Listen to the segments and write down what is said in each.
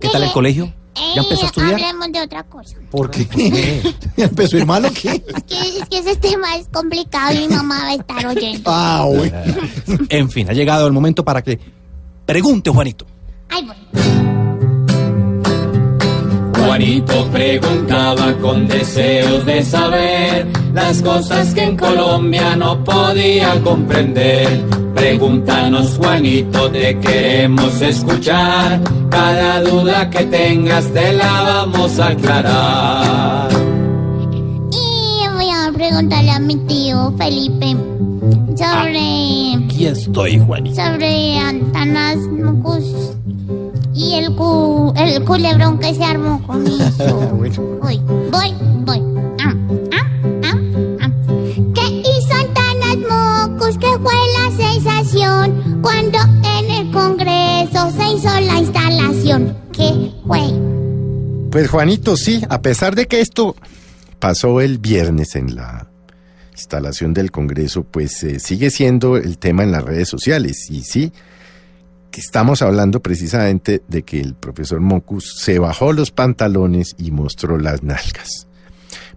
¿Qué tal el colegio? ¿Ya empezó a estudiar? Hablemos de otra cosa. ¿Por qué? ¿Ya empezó a ir mal o qué? Es que, es que ese tema es complicado y mi mamá va a estar oyendo. Ah, bueno. En fin, ha llegado el momento para que pregunte, Juanito. Ay, voy. Juanito preguntaba con deseos de saber las cosas que en Colombia no podía comprender. Pregúntanos, Juanito, te queremos escuchar. Cada duda que tengas te la vamos a aclarar. Y voy a preguntarle a mi tío Felipe sobre, Aquí estoy, Juanito. sobre Antanas Mocus y el, cu, el culebrón que se armó con eso. Voy, voy, voy. Pues Juanito, sí, a pesar de que esto pasó el viernes en la instalación del Congreso, pues eh, sigue siendo el tema en las redes sociales. Y sí, que estamos hablando precisamente de que el profesor Mocus se bajó los pantalones y mostró las nalgas.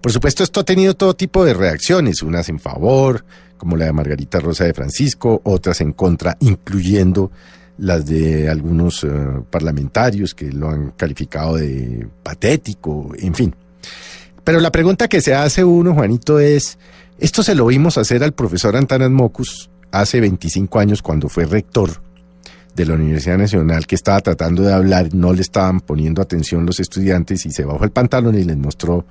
Por supuesto, esto ha tenido todo tipo de reacciones, unas en favor, como la de Margarita Rosa de Francisco, otras en contra, incluyendo las de algunos eh, parlamentarios que lo han calificado de patético, en fin. Pero la pregunta que se hace uno, Juanito, es, esto se lo vimos hacer al profesor Antanas Mocus hace 25 años cuando fue rector de la Universidad Nacional que estaba tratando de hablar, no le estaban poniendo atención los estudiantes y se bajó el pantalón y les mostró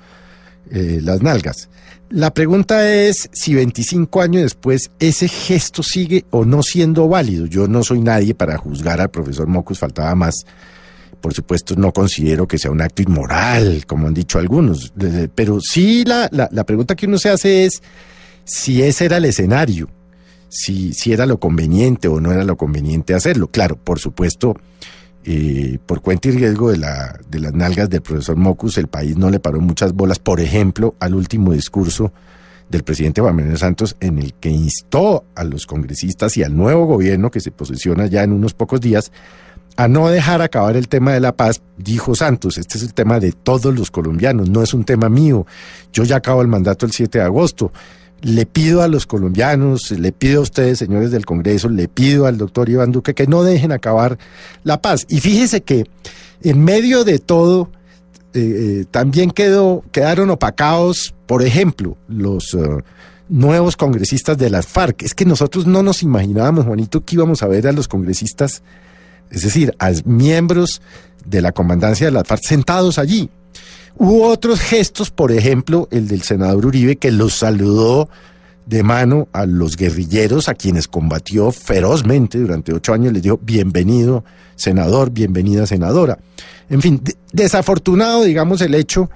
eh, las nalgas. La pregunta es si 25 años después ese gesto sigue o no siendo válido. Yo no soy nadie para juzgar al profesor Mocus, faltaba más. Por supuesto, no considero que sea un acto inmoral, como han dicho algunos. Pero sí la, la, la pregunta que uno se hace es si ese era el escenario, si, si era lo conveniente o no era lo conveniente hacerlo. Claro, por supuesto, eh, por cuenta y riesgo de, la, de las nalgas del profesor Mocus, el país no le paró muchas bolas, por ejemplo, al último discurso del presidente Juan Manuel Santos en el que instó a los congresistas y al nuevo gobierno que se posiciona ya en unos pocos días a no dejar acabar el tema de la paz, dijo Santos, este es el tema de todos los colombianos, no es un tema mío. Yo ya acabo el mandato el 7 de agosto. Le pido a los colombianos, le pido a ustedes, señores del Congreso, le pido al doctor Iván Duque que no dejen acabar la paz. Y fíjese que en medio de todo, eh, eh, también quedó, quedaron opacados, por ejemplo, los eh, nuevos congresistas de las FARC. Es que nosotros no nos imaginábamos, Juanito, que íbamos a ver a los congresistas, es decir, a miembros de la comandancia de las FARC sentados allí. Hubo otros gestos, por ejemplo, el del senador Uribe, que los saludó de mano a los guerrilleros a quienes combatió ferozmente durante ocho años, les dijo bienvenido senador, bienvenida senadora. En fin, de- desafortunado, digamos, el hecho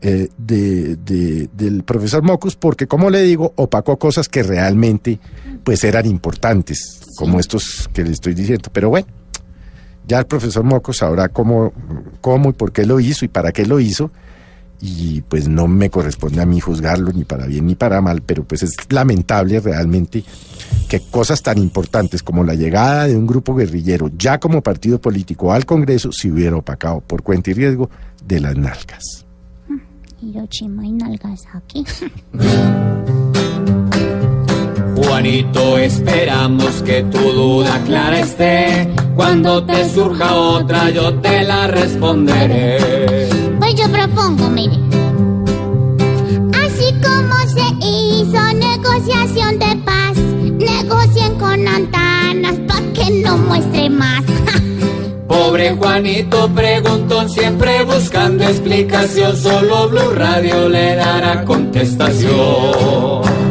eh, de, de- del profesor Mocus, porque como le digo, opacó cosas que realmente pues eran importantes, como estos que le estoy diciendo. Pero bueno, ya el profesor Mocos sabrá cómo, cómo y por qué lo hizo y para qué lo hizo. Y pues no me corresponde a mí juzgarlo ni para bien ni para mal, pero pues es lamentable realmente que cosas tan importantes como la llegada de un grupo guerrillero ya como partido político al Congreso se hubiera opacado por cuenta y riesgo de las nalgas. Hiroshima y Nagasaki. Juanito, esperamos que tu duda clara esté. Cuando te surja otra, yo te la responderé. Pues yo propongo, mire. Así como se hizo negociación de paz, negocien con Antanas para que no muestre más. Pobre Juanito preguntón, siempre buscando explicación. Solo Blue Radio le dará contestación.